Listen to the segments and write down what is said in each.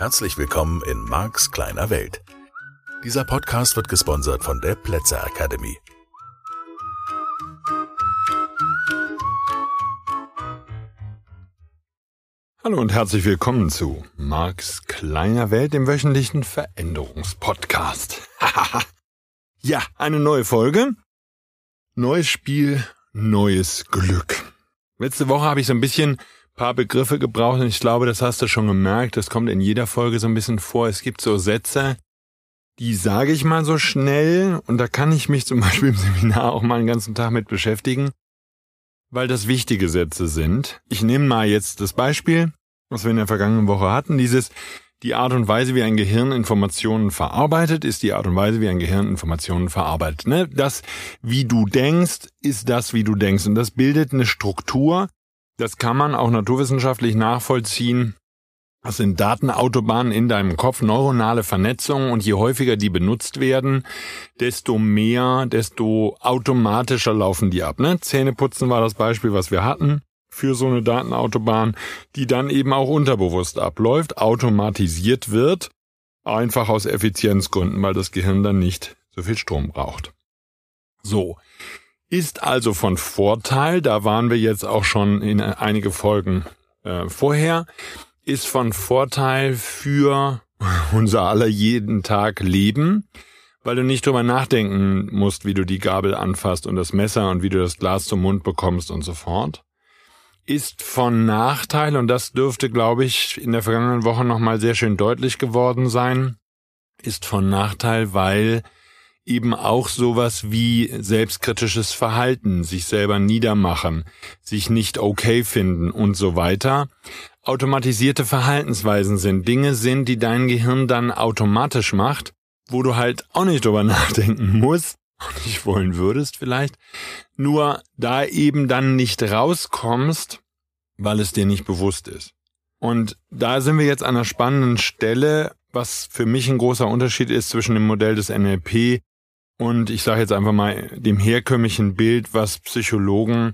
Herzlich willkommen in Marks kleiner Welt. Dieser Podcast wird gesponsert von der Plätzer Academy. Hallo und herzlich willkommen zu Marks kleiner Welt, dem wöchentlichen Veränderungspodcast. ja, eine neue Folge. Neues Spiel, neues Glück. Letzte Woche habe ich so ein bisschen paar Begriffe gebraucht und ich glaube, das hast du schon gemerkt. Das kommt in jeder Folge so ein bisschen vor. Es gibt so Sätze, die sage ich mal so schnell und da kann ich mich zum Beispiel im Seminar auch mal einen ganzen Tag mit beschäftigen, weil das wichtige Sätze sind. Ich nehme mal jetzt das Beispiel, was wir in der vergangenen Woche hatten, dieses die Art und Weise, wie ein Gehirn Informationen verarbeitet, ist die Art und Weise, wie ein Gehirn Informationen verarbeitet. Ne? Das, wie du denkst, ist das, wie du denkst. Und das bildet eine Struktur, das kann man auch naturwissenschaftlich nachvollziehen. Das sind Datenautobahnen in deinem Kopf, neuronale Vernetzungen und je häufiger die benutzt werden, desto mehr, desto automatischer laufen die ab. Ne? Zähneputzen war das Beispiel, was wir hatten für so eine Datenautobahn, die dann eben auch unterbewusst abläuft, automatisiert wird, einfach aus Effizienzgründen, weil das Gehirn dann nicht so viel Strom braucht. So, ist also von Vorteil, da waren wir jetzt auch schon in einige Folgen äh, vorher, ist von Vorteil für unser aller jeden Tag Leben, weil du nicht drüber nachdenken musst, wie du die Gabel anfasst und das Messer und wie du das Glas zum Mund bekommst und so fort. Ist von Nachteil, und das dürfte, glaube ich, in der vergangenen Woche nochmal sehr schön deutlich geworden sein, ist von Nachteil, weil eben auch sowas wie selbstkritisches Verhalten, sich selber niedermachen, sich nicht okay finden und so weiter. Automatisierte Verhaltensweisen sind Dinge sind, die dein Gehirn dann automatisch macht, wo du halt auch nicht drüber nachdenken musst, auch nicht wollen würdest vielleicht, nur da eben dann nicht rauskommst, weil es dir nicht bewusst ist. Und da sind wir jetzt an einer spannenden Stelle, was für mich ein großer Unterschied ist zwischen dem Modell des NLP und ich sage jetzt einfach mal dem herkömmlichen Bild, was Psychologen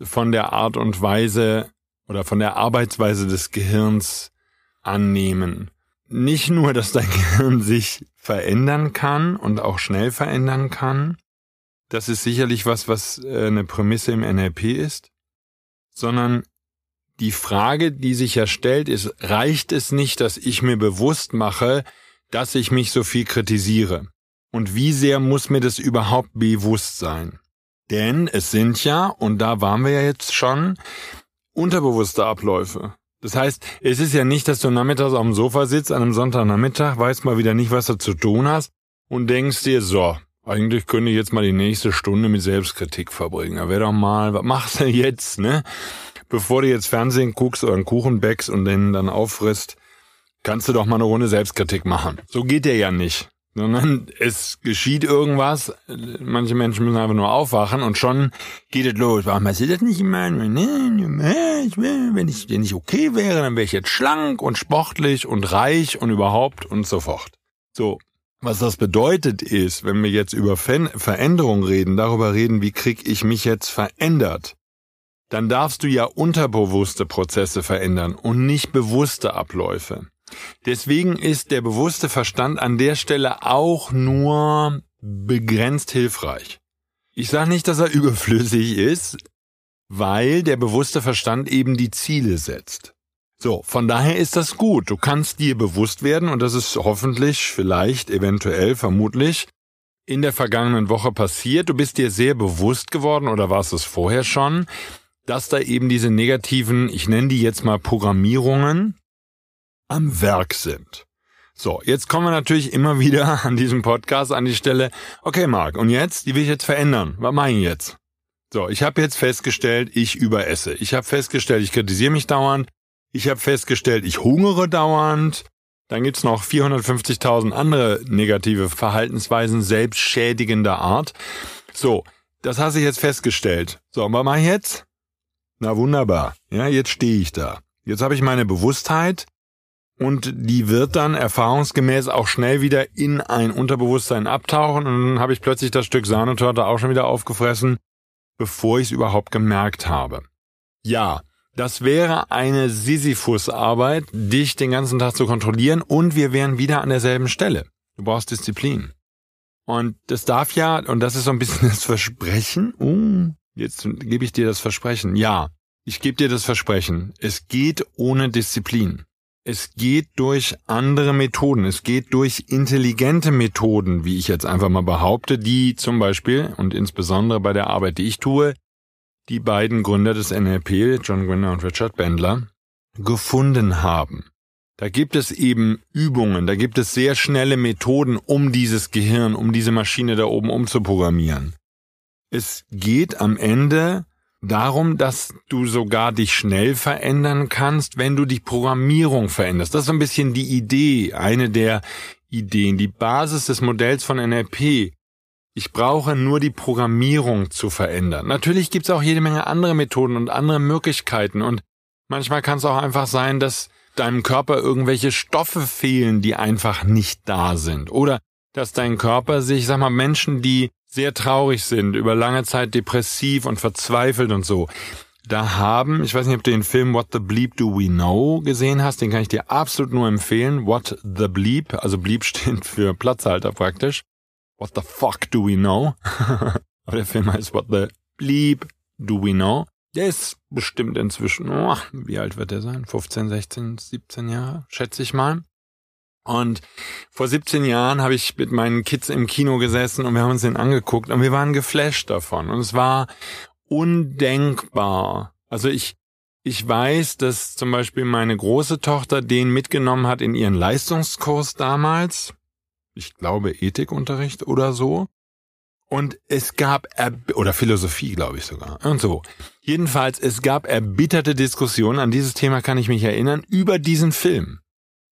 von der Art und Weise oder von der Arbeitsweise des Gehirns annehmen. Nicht nur, dass dein Gehirn sich verändern kann und auch schnell verändern kann, das ist sicherlich was, was äh, eine Prämisse im NLP ist, sondern die Frage, die sich ja stellt, ist, reicht es nicht, dass ich mir bewusst mache, dass ich mich so viel kritisiere? Und wie sehr muss mir das überhaupt bewusst sein? Denn es sind ja, und da waren wir ja jetzt schon, unterbewusste Abläufe. Das heißt, es ist ja nicht, dass du nachmittags auf dem Sofa sitzt an einem Sonntagnachmittag, weißt mal wieder nicht, was du zu tun hast und denkst dir, so, eigentlich könnte ich jetzt mal die nächste Stunde mit Selbstkritik verbringen. Da wäre doch mal, was machst du jetzt, ne? Bevor du jetzt Fernsehen guckst oder einen Kuchen backst und den dann auffrisst, kannst du doch mal eine Runde Selbstkritik machen. So geht der ja nicht sondern es geschieht irgendwas. Manche Menschen müssen einfach nur aufwachen und schon geht es los. Warum hast das nicht immer? Wenn ich dir nicht okay wäre, dann wäre ich jetzt schlank und sportlich und reich und überhaupt und so fort. So. Was das bedeutet ist, wenn wir jetzt über Veränderung reden, darüber reden, wie krieg ich mich jetzt verändert, dann darfst du ja unterbewusste Prozesse verändern und nicht bewusste Abläufe. Deswegen ist der bewusste Verstand an der Stelle auch nur begrenzt hilfreich. Ich sage nicht, dass er überflüssig ist, weil der bewusste Verstand eben die Ziele setzt. So, von daher ist das gut. Du kannst dir bewusst werden, und das ist hoffentlich, vielleicht, eventuell, vermutlich, in der vergangenen Woche passiert. Du bist dir sehr bewusst geworden, oder warst es vorher schon, dass da eben diese negativen, ich nenne die jetzt mal Programmierungen, am Werk sind. So, jetzt kommen wir natürlich immer wieder an diesem Podcast an die Stelle, okay Marc, und jetzt, die will ich jetzt verändern. Was mache ich jetzt? So, ich habe jetzt festgestellt, ich überesse. Ich habe festgestellt, ich kritisiere mich dauernd. Ich habe festgestellt, ich hungere dauernd. Dann gibt's noch 450.000 andere negative Verhaltensweisen selbstschädigender Art. So, das hast du jetzt festgestellt. So, und was mache ich jetzt? Na wunderbar. Ja, jetzt stehe ich da. Jetzt habe ich meine Bewusstheit und die wird dann erfahrungsgemäß auch schnell wieder in ein Unterbewusstsein abtauchen und dann habe ich plötzlich das Stück Sahnetorte auch schon wieder aufgefressen, bevor ich es überhaupt gemerkt habe. Ja, Das wäre eine Sisyphus-Arbeit, dich den ganzen Tag zu kontrollieren und wir wären wieder an derselben Stelle. Du brauchst Disziplin. Und das darf ja, und das ist so ein bisschen das Versprechen, uh, jetzt gebe ich dir das Versprechen. Ja, ich gebe dir das Versprechen. Es geht ohne Disziplin. Es geht durch andere Methoden. Es geht durch intelligente Methoden, wie ich jetzt einfach mal behaupte, die zum Beispiel und insbesondere bei der Arbeit, die ich tue, die beiden Gründer des NLP, John Grinder und Richard Bandler, gefunden haben. Da gibt es eben Übungen, da gibt es sehr schnelle Methoden, um dieses Gehirn, um diese Maschine da oben umzuprogrammieren. Es geht am Ende darum, dass du sogar dich schnell verändern kannst, wenn du die Programmierung veränderst. Das ist so ein bisschen die Idee, eine der Ideen, die Basis des Modells von NLP ich brauche nur die Programmierung zu verändern. Natürlich gibt es auch jede Menge andere Methoden und andere Möglichkeiten und manchmal kann es auch einfach sein, dass deinem Körper irgendwelche Stoffe fehlen, die einfach nicht da sind. Oder dass dein Körper sich, sag mal, Menschen, die sehr traurig sind, über lange Zeit depressiv und verzweifelt und so, da haben, ich weiß nicht, ob du den Film What the Bleep Do We Know gesehen hast, den kann ich dir absolut nur empfehlen. What the Bleep, also Bleep steht für Platzhalter praktisch. What the fuck do we know? Aber der Film heißt What the bleep do we know? Der ist bestimmt inzwischen, oh, wie alt wird der sein? 15, 16, 17 Jahre, schätze ich mal. Und vor 17 Jahren habe ich mit meinen Kids im Kino gesessen und wir haben uns den angeguckt und wir waren geflasht davon. Und es war undenkbar. Also ich, ich weiß, dass zum Beispiel meine große Tochter den mitgenommen hat in ihren Leistungskurs damals ich glaube, Ethikunterricht oder so. Und es gab, oder Philosophie, glaube ich sogar. Und so. Jedenfalls, es gab erbitterte Diskussionen, an dieses Thema kann ich mich erinnern, über diesen Film.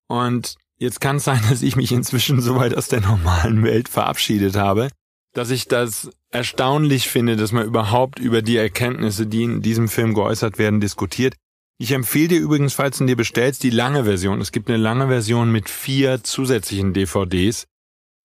Und jetzt kann es sein, dass ich mich inzwischen so weit aus der normalen Welt verabschiedet habe, dass ich das erstaunlich finde, dass man überhaupt über die Erkenntnisse, die in diesem Film geäußert werden, diskutiert. Ich empfehle dir übrigens, falls du dir bestellst, die lange Version. Es gibt eine lange Version mit vier zusätzlichen DVDs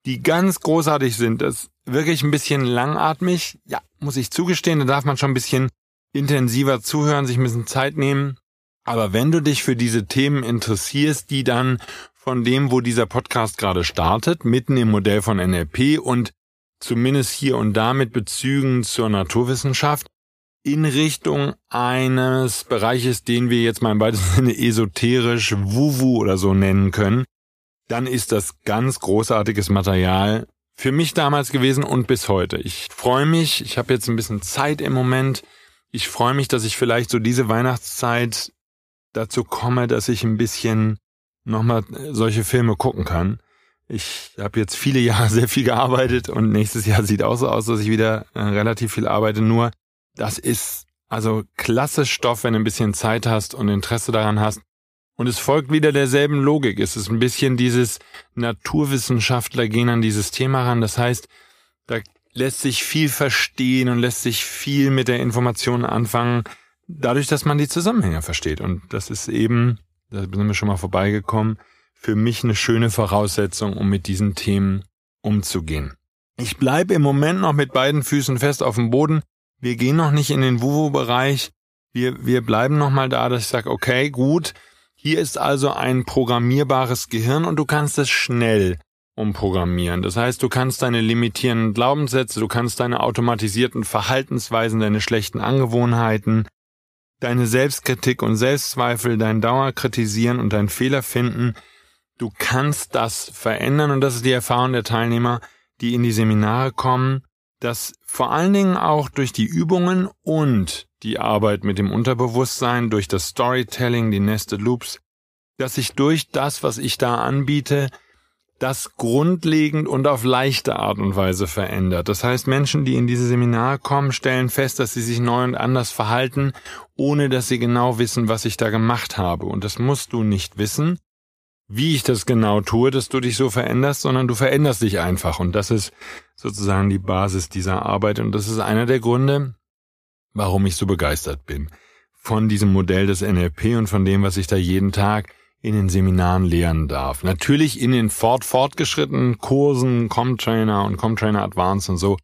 die ganz großartig sind. Das ist wirklich ein bisschen langatmig. Ja, muss ich zugestehen, da darf man schon ein bisschen intensiver zuhören, sich ein bisschen Zeit nehmen. Aber wenn du dich für diese Themen interessierst, die dann von dem, wo dieser Podcast gerade startet, mitten im Modell von NLP und zumindest hier und da mit Bezügen zur Naturwissenschaft, in Richtung eines Bereiches, den wir jetzt mal im weitesten Sinne esoterisch Wuwu oder so nennen können, dann ist das ganz großartiges Material für mich damals gewesen und bis heute. Ich freue mich, ich habe jetzt ein bisschen Zeit im Moment. Ich freue mich, dass ich vielleicht so diese Weihnachtszeit dazu komme, dass ich ein bisschen nochmal solche Filme gucken kann. Ich habe jetzt viele Jahre sehr viel gearbeitet und nächstes Jahr sieht auch so aus, dass ich wieder äh, relativ viel arbeite. Nur das ist also klasse Stoff, wenn du ein bisschen Zeit hast und Interesse daran hast. Und es folgt wieder derselben Logik. Es ist ein bisschen dieses Naturwissenschaftler gehen an dieses Thema ran. Das heißt, da lässt sich viel verstehen und lässt sich viel mit der Information anfangen, dadurch, dass man die Zusammenhänge versteht. Und das ist eben, da sind wir schon mal vorbeigekommen, für mich eine schöne Voraussetzung, um mit diesen Themen umzugehen. Ich bleibe im Moment noch mit beiden Füßen fest auf dem Boden. Wir gehen noch nicht in den Wuhu-Bereich. Wir, wir bleiben noch mal da, dass ich sage, okay, gut, hier ist also ein programmierbares Gehirn und du kannst es schnell umprogrammieren. Das heißt, du kannst deine limitierenden Glaubenssätze, du kannst deine automatisierten Verhaltensweisen, deine schlechten Angewohnheiten, deine Selbstkritik und Selbstzweifel, dein Dauerkritisieren und dein Fehler finden. Du kannst das verändern und das ist die Erfahrung der Teilnehmer, die in die Seminare kommen, dass vor allen Dingen auch durch die Übungen und die Arbeit mit dem Unterbewusstsein, durch das Storytelling, die Nested Loops, dass sich durch das, was ich da anbiete, das grundlegend und auf leichte Art und Weise verändert. Das heißt, Menschen, die in diese Seminare kommen, stellen fest, dass sie sich neu und anders verhalten, ohne dass sie genau wissen, was ich da gemacht habe. Und das musst du nicht wissen, wie ich das genau tue, dass du dich so veränderst, sondern du veränderst dich einfach. Und das ist sozusagen die Basis dieser Arbeit. Und das ist einer der Gründe, warum ich so begeistert bin. Von diesem Modell des NLP und von dem, was ich da jeden Tag in den Seminaren lernen darf. Natürlich in den fort fortgeschrittenen Kursen, Comtrainer und Comtrainer Advanced und so.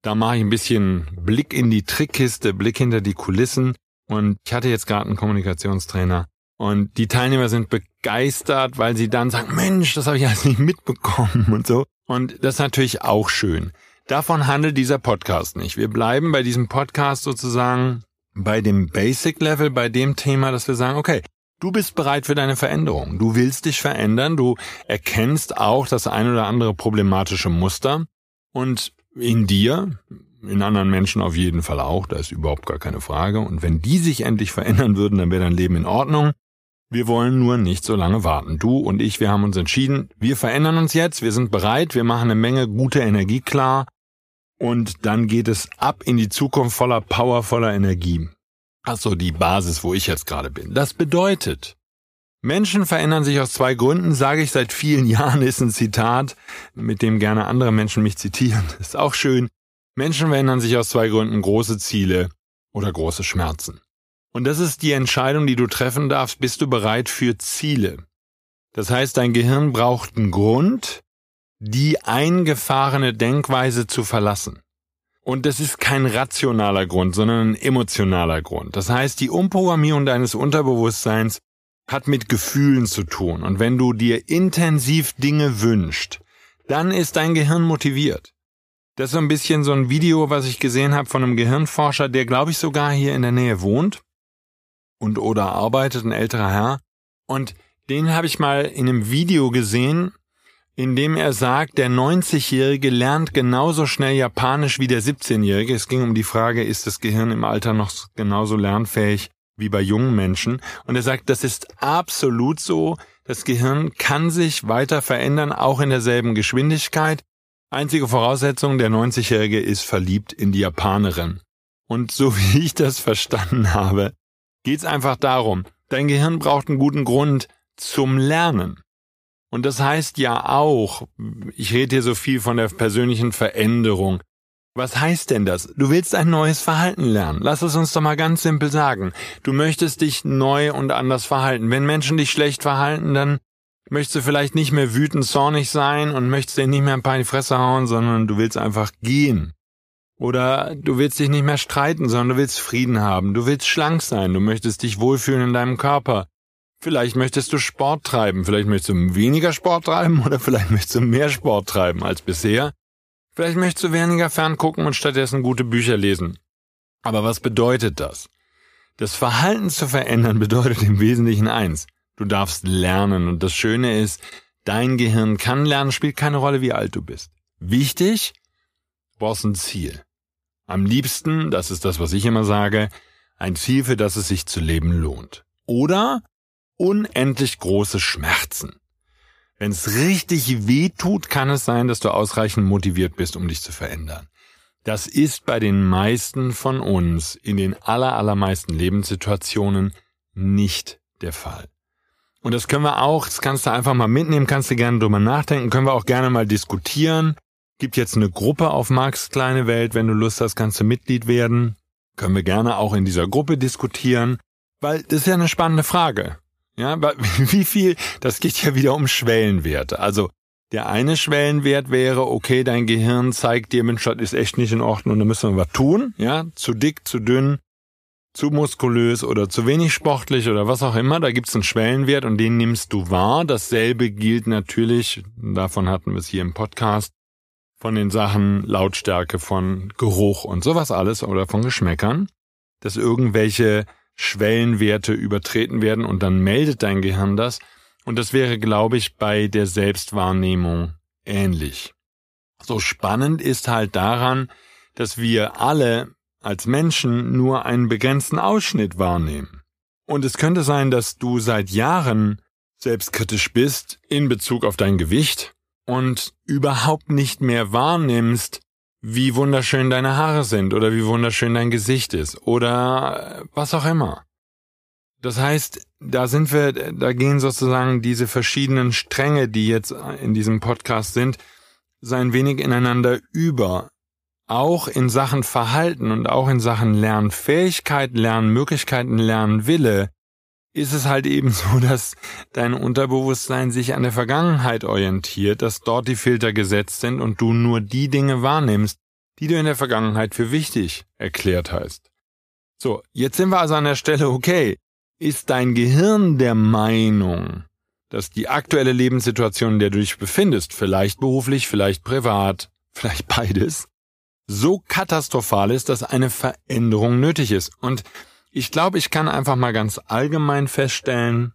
Da mache ich ein bisschen Blick in die Trickkiste, Blick hinter die Kulissen Und ich hatte jetzt gerade einen Kommunikationstrainer und die Teilnehmer sind begeistert, weil sie dann sagen, Mensch, das habe ich alles nicht mitbekommen und so. Und das ist natürlich auch schön. Davon handelt dieser Podcast nicht. Wir bleiben bei diesem Podcast sozusagen bei dem Basic Level, bei dem Thema, dass wir sagen, okay, du bist bereit für deine Veränderung. Du willst dich verändern. Du erkennst auch das ein oder andere problematische Muster. Und in dir, in anderen Menschen auf jeden Fall auch, da ist überhaupt gar keine Frage. Und wenn die sich endlich verändern würden, dann wäre dein Leben in Ordnung. Wir wollen nur nicht so lange warten. Du und ich, wir haben uns entschieden, wir verändern uns jetzt, wir sind bereit, wir machen eine Menge gute Energie klar und dann geht es ab in die Zukunft voller Power, voller Energie. Also die Basis, wo ich jetzt gerade bin. Das bedeutet, Menschen verändern sich aus zwei Gründen, sage ich seit vielen Jahren, ist ein Zitat, mit dem gerne andere Menschen mich zitieren. Ist auch schön. Menschen verändern sich aus zwei Gründen, große Ziele oder große Schmerzen. Und das ist die Entscheidung, die du treffen darfst. Bist du bereit für Ziele? Das heißt, dein Gehirn braucht einen Grund, die eingefahrene Denkweise zu verlassen. Und das ist kein rationaler Grund, sondern ein emotionaler Grund. Das heißt, die Umprogrammierung deines Unterbewusstseins hat mit Gefühlen zu tun. Und wenn du dir intensiv Dinge wünschst, dann ist dein Gehirn motiviert. Das ist so ein bisschen so ein Video, was ich gesehen habe von einem Gehirnforscher, der glaube ich sogar hier in der Nähe wohnt und oder arbeitet, ein älterer Herr. Und den habe ich mal in einem Video gesehen, in dem er sagt, der 90-Jährige lernt genauso schnell Japanisch wie der 17-Jährige. Es ging um die Frage, ist das Gehirn im Alter noch genauso lernfähig wie bei jungen Menschen? Und er sagt, das ist absolut so. Das Gehirn kann sich weiter verändern, auch in derselben Geschwindigkeit. Einzige Voraussetzung, der 90-Jährige ist verliebt in die Japanerin. Und so wie ich das verstanden habe, geht's einfach darum, dein Gehirn braucht einen guten Grund zum Lernen. Und das heißt ja auch, ich rede hier so viel von der persönlichen Veränderung. Was heißt denn das? Du willst ein neues Verhalten lernen. Lass es uns doch mal ganz simpel sagen. Du möchtest dich neu und anders verhalten. Wenn Menschen dich schlecht verhalten, dann möchtest du vielleicht nicht mehr wütend, zornig sein und möchtest dir nicht mehr ein paar in die Fresse hauen, sondern du willst einfach gehen. Oder du willst dich nicht mehr streiten, sondern du willst Frieden haben. Du willst schlank sein. Du möchtest dich wohlfühlen in deinem Körper. Vielleicht möchtest du Sport treiben. Vielleicht möchtest du weniger Sport treiben oder vielleicht möchtest du mehr Sport treiben als bisher. Vielleicht möchtest du weniger ferngucken und stattdessen gute Bücher lesen. Aber was bedeutet das? Das Verhalten zu verändern bedeutet im Wesentlichen eins. Du darfst lernen und das Schöne ist, dein Gehirn kann lernen, spielt keine Rolle, wie alt du bist. Wichtig, du brauchst ein Ziel. Am liebsten, das ist das, was ich immer sage, ein Ziel, für das es sich zu leben lohnt. Oder unendlich große Schmerzen. Wenn es richtig weh tut, kann es sein, dass du ausreichend motiviert bist, um dich zu verändern. Das ist bei den meisten von uns in den aller, allermeisten Lebenssituationen nicht der Fall. Und das können wir auch, das kannst du einfach mal mitnehmen, kannst du gerne drüber nachdenken, können wir auch gerne mal diskutieren. Gibt jetzt eine Gruppe auf Marx kleine Welt, wenn du Lust hast, kannst du Mitglied werden. Können wir gerne auch in dieser Gruppe diskutieren, weil das ist ja eine spannende Frage. Ja, wie viel, das geht ja wieder um Schwellenwerte. Also der eine Schwellenwert wäre, okay, dein Gehirn zeigt dir, Mensch, das ist echt nicht in Ordnung, da müssen wir was tun, ja, zu dick, zu dünn, zu muskulös oder zu wenig sportlich oder was auch immer, da gibt's einen Schwellenwert und den nimmst du wahr. Dasselbe gilt natürlich, davon hatten wir es hier im Podcast, von den Sachen Lautstärke, von Geruch und sowas alles oder von Geschmäckern, dass irgendwelche Schwellenwerte übertreten werden und dann meldet dein Gehirn das. Und das wäre, glaube ich, bei der Selbstwahrnehmung ähnlich. So spannend ist halt daran, dass wir alle als Menschen nur einen begrenzten Ausschnitt wahrnehmen. Und es könnte sein, dass du seit Jahren selbstkritisch bist in Bezug auf dein Gewicht und überhaupt nicht mehr wahrnimmst, wie wunderschön deine Haare sind oder wie wunderschön dein Gesicht ist oder was auch immer. Das heißt, da sind wir, da gehen sozusagen diese verschiedenen Stränge, die jetzt in diesem Podcast sind, so ein wenig ineinander über. Auch in Sachen Verhalten und auch in Sachen Lernfähigkeit, Lernmöglichkeiten, Lernwille ist es halt eben so, dass dein Unterbewusstsein sich an der Vergangenheit orientiert, dass dort die Filter gesetzt sind und du nur die Dinge wahrnimmst, die du in der Vergangenheit für wichtig erklärt hast. So, jetzt sind wir also an der Stelle, okay, ist dein Gehirn der Meinung, dass die aktuelle Lebenssituation, in der du dich befindest, vielleicht beruflich, vielleicht privat, vielleicht beides, so katastrophal ist, dass eine Veränderung nötig ist. Und ich glaube, ich kann einfach mal ganz allgemein feststellen,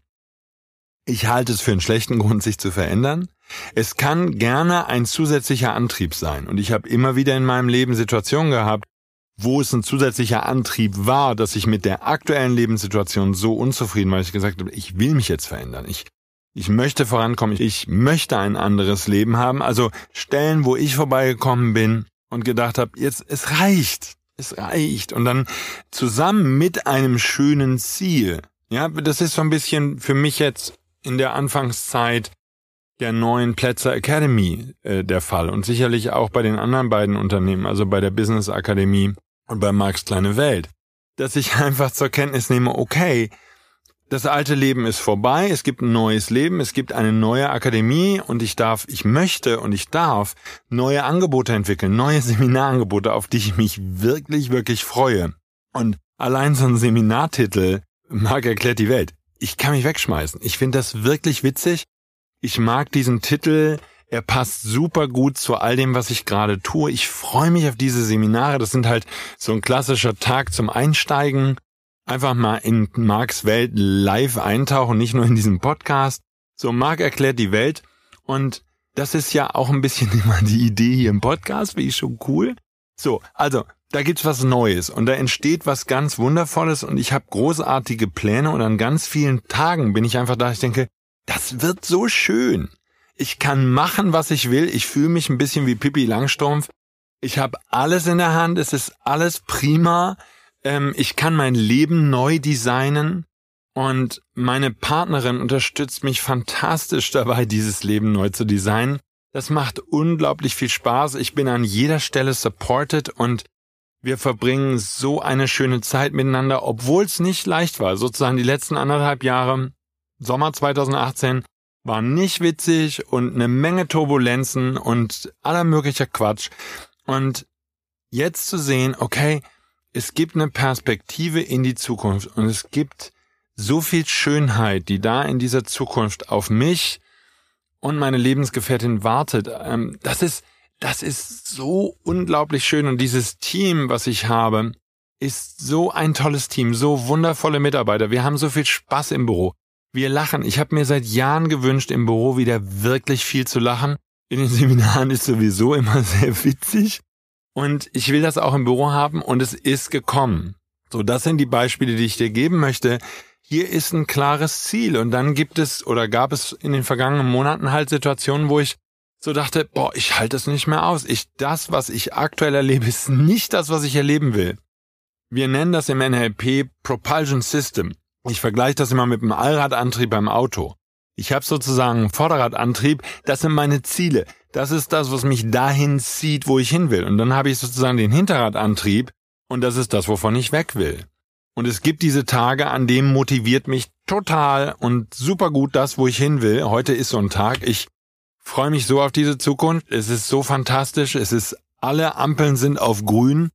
ich halte es für einen schlechten Grund, sich zu verändern. Es kann gerne ein zusätzlicher Antrieb sein. Und ich habe immer wieder in meinem Leben Situationen gehabt, wo es ein zusätzlicher Antrieb war, dass ich mit der aktuellen Lebenssituation so unzufrieden war, dass ich gesagt habe, ich will mich jetzt verändern. Ich, ich möchte vorankommen. Ich möchte ein anderes Leben haben. Also Stellen, wo ich vorbeigekommen bin und gedacht habe, jetzt, es reicht. Es reicht. Und dann zusammen mit einem schönen Ziel. Ja, das ist so ein bisschen für mich jetzt in der Anfangszeit der neuen Plätzer Academy äh, der Fall und sicherlich auch bei den anderen beiden Unternehmen, also bei der Business Akademie und bei Marx kleine Welt, dass ich einfach zur Kenntnis nehme, okay, das alte Leben ist vorbei, es gibt ein neues Leben, es gibt eine neue Akademie und ich darf, ich möchte und ich darf neue Angebote entwickeln, neue Seminarangebote, auf die ich mich wirklich, wirklich freue. Und allein so ein Seminartitel, Marc erklärt die Welt, ich kann mich wegschmeißen. Ich finde das wirklich witzig. Ich mag diesen Titel. Er passt super gut zu all dem, was ich gerade tue. Ich freue mich auf diese Seminare. Das sind halt so ein klassischer Tag zum Einsteigen. Einfach mal in Marks Welt live eintauchen, nicht nur in diesem Podcast. So, Mark erklärt die Welt. Und das ist ja auch ein bisschen immer die Idee hier im Podcast, wie ich schon cool. So, also da gibt's was Neues und da entsteht was ganz Wundervolles und ich habe großartige Pläne und an ganz vielen Tagen bin ich einfach da, ich denke, das wird so schön. Ich kann machen, was ich will. Ich fühle mich ein bisschen wie Pippi Langstrumpf. Ich habe alles in der Hand. Es ist alles prima. Ähm, ich kann mein Leben neu designen. Und meine Partnerin unterstützt mich fantastisch dabei, dieses Leben neu zu designen. Das macht unglaublich viel Spaß. Ich bin an jeder Stelle supported und wir verbringen so eine schöne Zeit miteinander, obwohl es nicht leicht war. Sozusagen die letzten anderthalb Jahre, Sommer 2018, waren nicht witzig und eine Menge Turbulenzen und aller möglicher Quatsch. Und jetzt zu sehen, okay, es gibt eine Perspektive in die Zukunft und es gibt so viel Schönheit, die da in dieser Zukunft auf mich und meine Lebensgefährtin wartet. Ähm, das ist, das ist so unglaublich schön und dieses Team, was ich habe, ist so ein tolles Team, so wundervolle Mitarbeiter. Wir haben so viel Spaß im Büro. Wir lachen. Ich habe mir seit Jahren gewünscht, im Büro wieder wirklich viel zu lachen. In den Seminaren ist sowieso immer sehr witzig. Und ich will das auch im Büro haben und es ist gekommen. So, das sind die Beispiele, die ich dir geben möchte. Hier ist ein klares Ziel und dann gibt es oder gab es in den vergangenen Monaten halt Situationen, wo ich so dachte, boah, ich halte es nicht mehr aus. Ich, das, was ich aktuell erlebe, ist nicht das, was ich erleben will. Wir nennen das im NLP Propulsion System. Ich vergleiche das immer mit einem Allradantrieb beim Auto. Ich habe sozusagen einen Vorderradantrieb, das sind meine Ziele. Das ist das, was mich dahin zieht, wo ich hin will. Und dann habe ich sozusagen den Hinterradantrieb und das ist das, wovon ich weg will. Und es gibt diese Tage, an dem motiviert mich total und super gut das, wo ich hin will. Heute ist so ein Tag. Ich freue mich so auf diese Zukunft. Es ist so fantastisch. Es ist, alle Ampeln sind auf grün.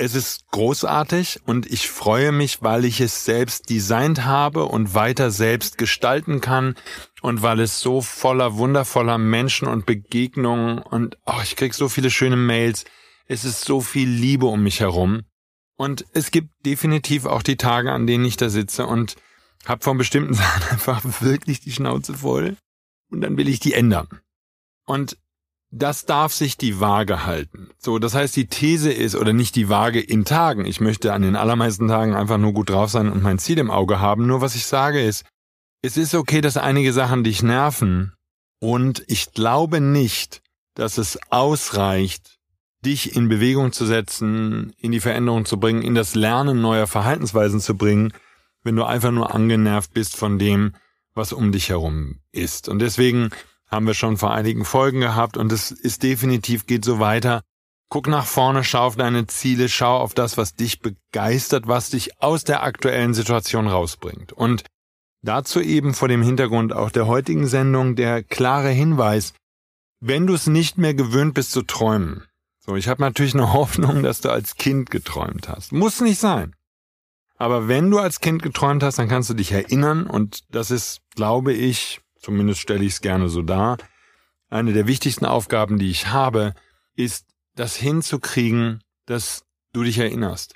Es ist großartig und ich freue mich, weil ich es selbst designt habe und weiter selbst gestalten kann und weil es so voller wundervoller Menschen und Begegnungen und oh, ich krieg so viele schöne Mails. Es ist so viel Liebe um mich herum. Und es gibt definitiv auch die Tage, an denen ich da sitze und hab von bestimmten Sachen einfach wirklich die Schnauze voll und dann will ich die ändern. Und das darf sich die Waage halten. So, das heißt, die These ist, oder nicht die Waage in Tagen. Ich möchte an den allermeisten Tagen einfach nur gut drauf sein und mein Ziel im Auge haben. Nur was ich sage ist, es ist okay, dass einige Sachen dich nerven. Und ich glaube nicht, dass es ausreicht, dich in Bewegung zu setzen, in die Veränderung zu bringen, in das Lernen neuer Verhaltensweisen zu bringen, wenn du einfach nur angenervt bist von dem, was um dich herum ist. Und deswegen haben wir schon vor einigen Folgen gehabt und es ist definitiv geht so weiter. Guck nach vorne, schau auf deine Ziele, schau auf das, was dich begeistert, was dich aus der aktuellen Situation rausbringt. Und dazu eben vor dem Hintergrund auch der heutigen Sendung der klare Hinweis, wenn du es nicht mehr gewöhnt bist zu träumen. So, ich habe natürlich eine Hoffnung, dass du als Kind geträumt hast. Muss nicht sein. Aber wenn du als Kind geträumt hast, dann kannst du dich erinnern und das ist, glaube ich, zumindest stelle ich es gerne so dar, eine der wichtigsten Aufgaben, die ich habe, ist, das hinzukriegen, dass du dich erinnerst.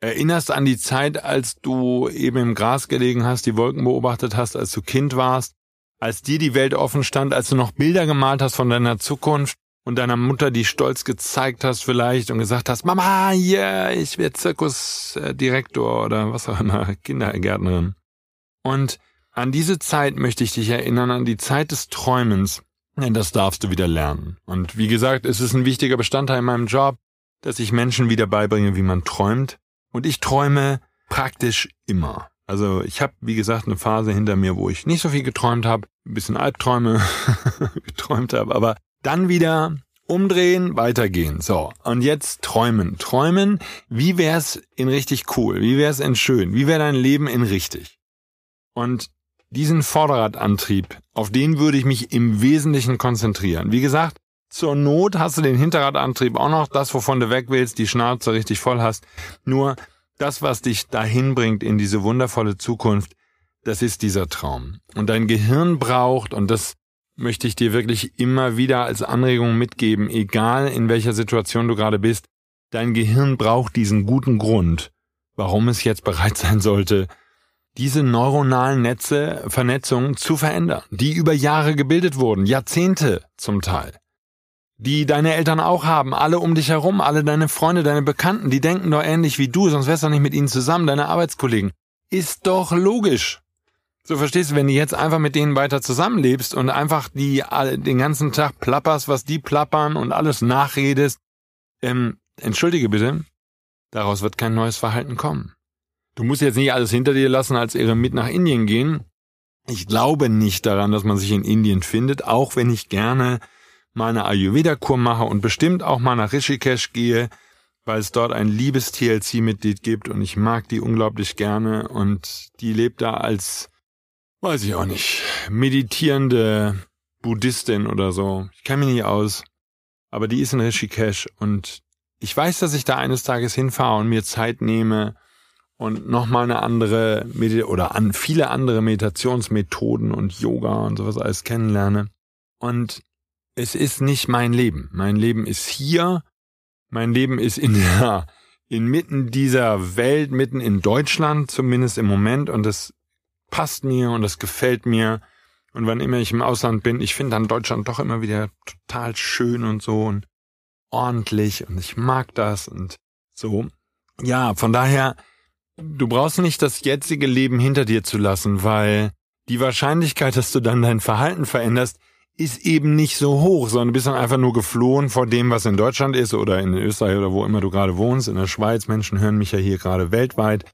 Erinnerst an die Zeit, als du eben im Gras gelegen hast, die Wolken beobachtet hast, als du Kind warst, als dir die Welt offen stand, als du noch Bilder gemalt hast von deiner Zukunft und deiner Mutter die stolz gezeigt hast vielleicht und gesagt hast, Mama, yeah, ich werde Zirkusdirektor oder was auch immer, Kindergärtnerin. Und an diese Zeit möchte ich dich erinnern, an die Zeit des Träumens. Denn das darfst du wieder lernen. Und wie gesagt, es ist ein wichtiger Bestandteil in meinem Job, dass ich Menschen wieder beibringe, wie man träumt. Und ich träume praktisch immer. Also ich habe, wie gesagt, eine Phase hinter mir, wo ich nicht so viel geträumt habe, ein bisschen Albträume geträumt habe, aber dann wieder umdrehen, weitergehen. So, und jetzt träumen. Träumen, wie wär's in richtig cool? Wie wär's in schön? Wie wäre dein Leben in richtig? Und diesen Vorderradantrieb, auf den würde ich mich im Wesentlichen konzentrieren. Wie gesagt, zur Not hast du den Hinterradantrieb auch noch, das, wovon du weg willst, die Schnauze richtig voll hast. Nur das, was dich dahin bringt in diese wundervolle Zukunft, das ist dieser Traum. Und dein Gehirn braucht, und das möchte ich dir wirklich immer wieder als Anregung mitgeben, egal in welcher Situation du gerade bist, dein Gehirn braucht diesen guten Grund, warum es jetzt bereit sein sollte, diese neuronalen Netze, Vernetzungen zu verändern, die über Jahre gebildet wurden, Jahrzehnte zum Teil, die deine Eltern auch haben, alle um dich herum, alle deine Freunde, deine Bekannten, die denken doch ähnlich wie du, sonst wärst du nicht mit ihnen zusammen, deine Arbeitskollegen. Ist doch logisch. So verstehst du, wenn du jetzt einfach mit denen weiter zusammenlebst und einfach die den ganzen Tag plapperst, was die plappern und alles nachredest, ähm, entschuldige bitte, daraus wird kein neues Verhalten kommen. Du musst jetzt nicht alles hinter dir lassen, als Eremit nach Indien gehen. Ich glaube nicht daran, dass man sich in Indien findet, auch wenn ich gerne meine Ayurveda-Kur mache und bestimmt auch mal nach Rishikesh gehe, weil es dort ein liebes TLC-Mitglied gibt und ich mag die unglaublich gerne und die lebt da als weiß ich auch nicht, meditierende Buddhistin oder so. Ich kenne mich nicht aus. Aber die ist in Rishikesh und ich weiß, dass ich da eines Tages hinfahre und mir Zeit nehme und nochmal eine andere Medi oder an viele andere Meditationsmethoden und Yoga und sowas alles kennenlerne. Und es ist nicht mein Leben. Mein Leben ist hier. Mein Leben ist in der, inmitten dieser Welt, mitten in Deutschland, zumindest im Moment. Und das passt mir und das gefällt mir. Und wann immer ich im Ausland bin, ich finde dann Deutschland doch immer wieder total schön und so und ordentlich und ich mag das und so. Ja, von daher, du brauchst nicht das jetzige Leben hinter dir zu lassen, weil die Wahrscheinlichkeit, dass du dann dein Verhalten veränderst, ist eben nicht so hoch, sondern du bist dann einfach nur geflohen vor dem, was in Deutschland ist oder in Österreich oder wo immer du gerade wohnst, in der Schweiz. Menschen hören mich ja hier gerade weltweit.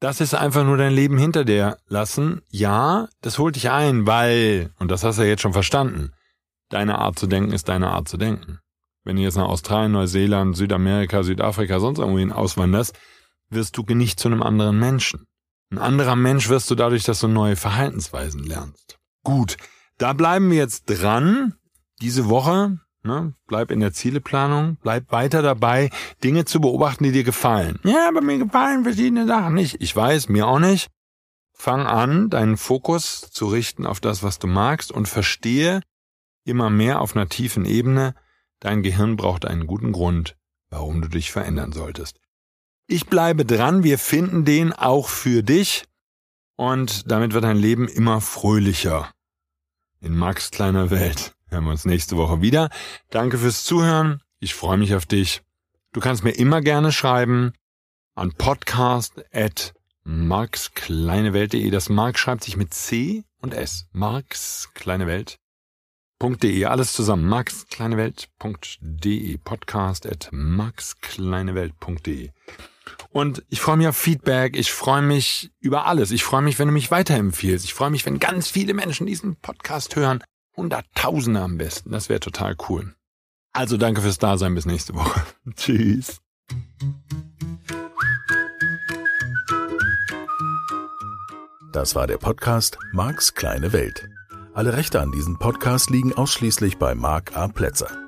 Das ist einfach nur dein Leben hinter dir lassen. Ja, das holt dich ein, weil, und das hast du ja jetzt schon verstanden, deine Art zu denken ist deine Art zu denken. Wenn du jetzt nach Australien, Neuseeland, Südamerika, Südafrika, sonst irgendwohin auswanderst, wirst du nicht zu einem anderen Menschen. Ein anderer Mensch wirst du dadurch, dass du neue Verhaltensweisen lernst. Gut, da bleiben wir jetzt dran. Diese Woche Ne? Bleib in der Zieleplanung, bleib weiter dabei, Dinge zu beobachten, die dir gefallen. Ja, aber mir gefallen verschiedene Sachen nicht. Ich weiß, mir auch nicht. Fang an, deinen Fokus zu richten auf das, was du magst und verstehe immer mehr auf einer tiefen Ebene, dein Gehirn braucht einen guten Grund, warum du dich verändern solltest. Ich bleibe dran, wir finden den auch für dich und damit wird dein Leben immer fröhlicher. In Max kleiner Welt hören wir uns nächste Woche wieder. Danke fürs Zuhören. Ich freue mich auf dich. Du kannst mir immer gerne schreiben an podcast at markskleinewelt.de. Das Mark schreibt sich mit C und S. markskleinewelt.de. Alles zusammen. markskleinewelt.de. Podcast at markskleinewelt.de. Und ich freue mich auf Feedback. Ich freue mich über alles. Ich freue mich, wenn du mich weiterempfiehlst. Ich freue mich, wenn ganz viele Menschen diesen Podcast hören. Hunderttausende am besten. Das wäre total cool. Also danke fürs Dasein. Bis nächste Woche. Tschüss. Das war der Podcast Marks kleine Welt. Alle Rechte an diesem Podcast liegen ausschließlich bei Mark A. Plätzer.